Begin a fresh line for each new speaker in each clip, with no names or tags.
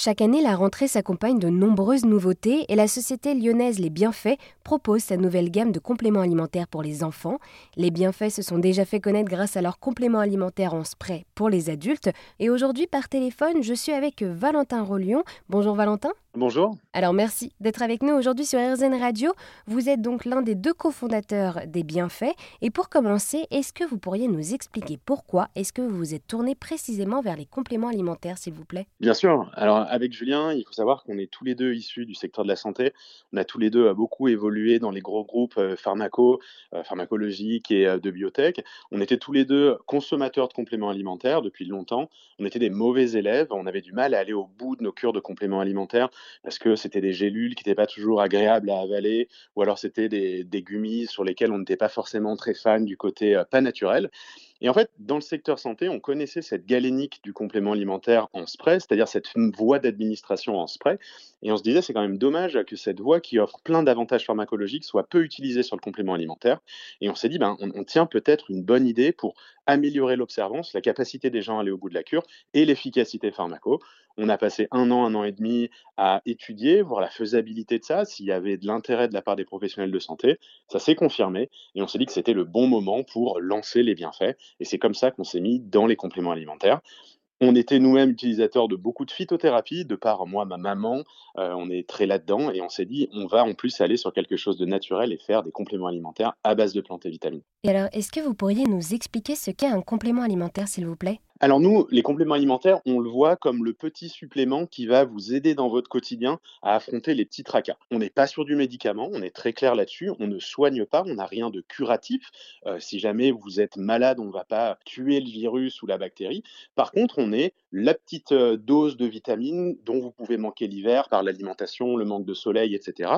Chaque année, la rentrée s'accompagne de nombreuses nouveautés et la société lyonnaise Les Bienfaits propose sa nouvelle gamme de compléments alimentaires pour les enfants. Les Bienfaits se sont déjà fait connaître grâce à leurs compléments alimentaires en spray pour les adultes. Et aujourd'hui, par téléphone, je suis avec Valentin Rollion. Bonjour Valentin.
Bonjour.
Alors merci d'être avec nous aujourd'hui sur RZN Radio. Vous êtes donc l'un des deux cofondateurs des Bienfaits. Et pour commencer, est-ce que vous pourriez nous expliquer pourquoi est-ce que vous vous êtes tourné précisément vers les compléments alimentaires, s'il vous plaît?
Bien sûr. Alors avec Julien, il faut savoir qu'on est tous les deux issus du secteur de la santé. On a tous les deux beaucoup évolué dans les gros groupes euh, pharmaco, euh, pharmacologiques et euh, de biotech. On était tous les deux consommateurs de compléments alimentaires depuis longtemps. On était des mauvais élèves. On avait du mal à aller au bout de nos cures de compléments alimentaires parce que c'était des gélules qui n'étaient pas toujours agréables à avaler, ou alors c'était des, gummies sur lesquels on n'était pas forcément très fan du côté euh, pas naturel. Et en fait, dans le secteur santé, on connaissait cette galénique du complément alimentaire en spray, c'est-à-dire cette voie d'administration en spray. Et on se disait, c'est quand même dommage que cette voie qui offre plein d'avantages pharmacologiques soit peu utilisée sur le complément alimentaire. Et on s'est dit, ben, on, on tient peut-être une bonne idée pour améliorer l'observance, la capacité des gens à aller au bout de la cure et l'efficacité pharmaco. On a passé un an, un an et demi à étudier, voir la faisabilité de ça, s'il y avait de l'intérêt de la part des professionnels de santé. Ça s'est confirmé et on s'est dit que c'était le bon moment pour lancer les bienfaits. Et c'est comme ça qu'on s'est mis dans les compléments alimentaires. On était nous-mêmes utilisateurs de beaucoup de phytothérapie, de par moi, ma maman, euh, on est très là-dedans et on s'est dit on va en plus aller sur quelque chose de naturel et faire des compléments alimentaires à base de plantes et vitamines.
Et alors, est-ce que vous pourriez nous expliquer ce qu'est un complément alimentaire, s'il vous plaît?
Alors nous, les compléments alimentaires, on le voit comme le petit supplément qui va vous aider dans votre quotidien à affronter les petits tracas. On n'est pas sur du médicament, on est très clair là-dessus, on ne soigne pas, on n'a rien de curatif. Euh, si jamais vous êtes malade, on ne va pas tuer le virus ou la bactérie. Par contre, on est la petite euh, dose de vitamines dont vous pouvez manquer l'hiver par l'alimentation, le manque de soleil, etc.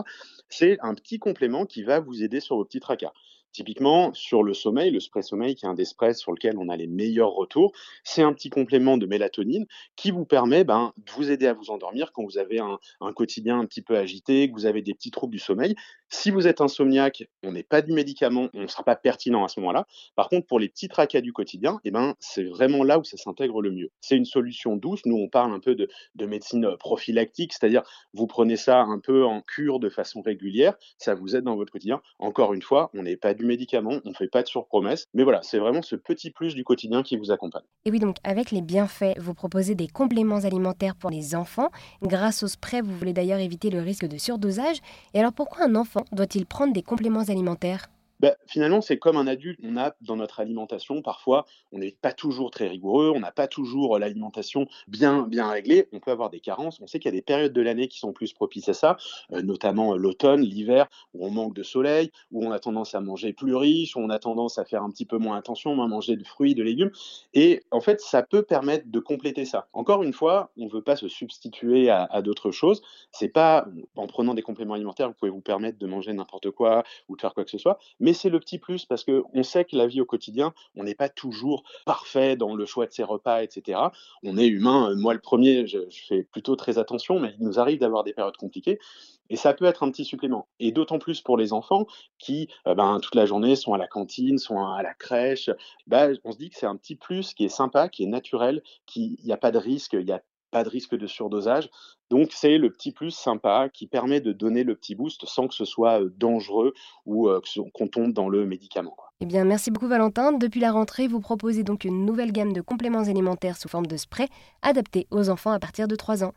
C'est un petit complément qui va vous aider sur vos petits tracas. Typiquement, sur le sommeil, le spray sommeil, qui est un des sprays sur lequel on a les meilleurs retours, c'est un petit complément de mélatonine qui vous permet ben, de vous aider à vous endormir quand vous avez un, un, quotidien un petit peu agité, que vous avez des petits troubles du sommeil. Si vous êtes insomniaque, on n'est pas du médicament, on ne sera pas pertinent à ce moment-là. Par contre, pour les petits tracas du quotidien, eh ben, c'est vraiment là où ça s'intègre le mieux. C'est une solution douce. Nous, on parle un peu de, de médecine prophylactique, c'est-à-dire vous prenez ça un peu en cure de façon régulière, ça vous aide dans votre quotidien. Encore une fois, on n'est pas du médicament, on ne fait pas de surpromesses. Mais voilà, c'est vraiment ce petit plus du quotidien qui vous accompagne.
Et oui, donc avec les bienfaits, vous proposez des compléments alimentaires pour les enfants. Grâce au spray, vous voulez d'ailleurs éviter le risque de surdosage. Et alors pourquoi un enfant doit-il prendre des compléments alimentaires?
Bah, finalement, c'est comme un adulte. On a dans notre alimentation, parfois, on n'est pas toujours très rigoureux, on n'a pas toujours l'alimentation bien, bien réglée. On peut avoir des carences. On sait qu'il y a des périodes de l'année qui sont plus propices à ça, euh, notamment l'automne, l'hiver, où on manque de soleil, où on a tendance à manger plus riche, où on a tendance à faire un petit peu moins attention, à manger de fruits, de légumes. Et en fait, ça peut permettre de compléter ça. Encore une fois, on ne veut pas se substituer à, à d'autres choses. C'est pas en prenant des compléments alimentaires, vous pouvez vous permettre de manger n'importe quoi ou de faire quoi que ce soit, mais mais c'est le petit plus parce qu'on sait que la vie au quotidien, on n'est pas toujours parfait dans le choix de ses repas, etc. On est humain. Moi, le premier, je, fais plutôt très attention, mais il nous arrive d'avoir des périodes compliquées. Et ça peut être un petit supplément. Et d'autant plus pour les enfants qui, euh, ben, toute la journée, sont à la cantine, sont à la crèche. Ben, on se dit que c'est un petit plus qui est sympa, qui est naturel, qu'il n'y a pas de risque, il y a pas de risque de surdosage. Donc c'est le petit plus sympa qui permet de donner le petit boost sans que ce soit dangereux ou qu'on tombe dans le médicament.
Eh bien, merci beaucoup Valentin. Depuis la rentrée, vous proposez donc une nouvelle gamme de compléments alimentaires sous forme de spray adaptés aux enfants à partir de 3 ans.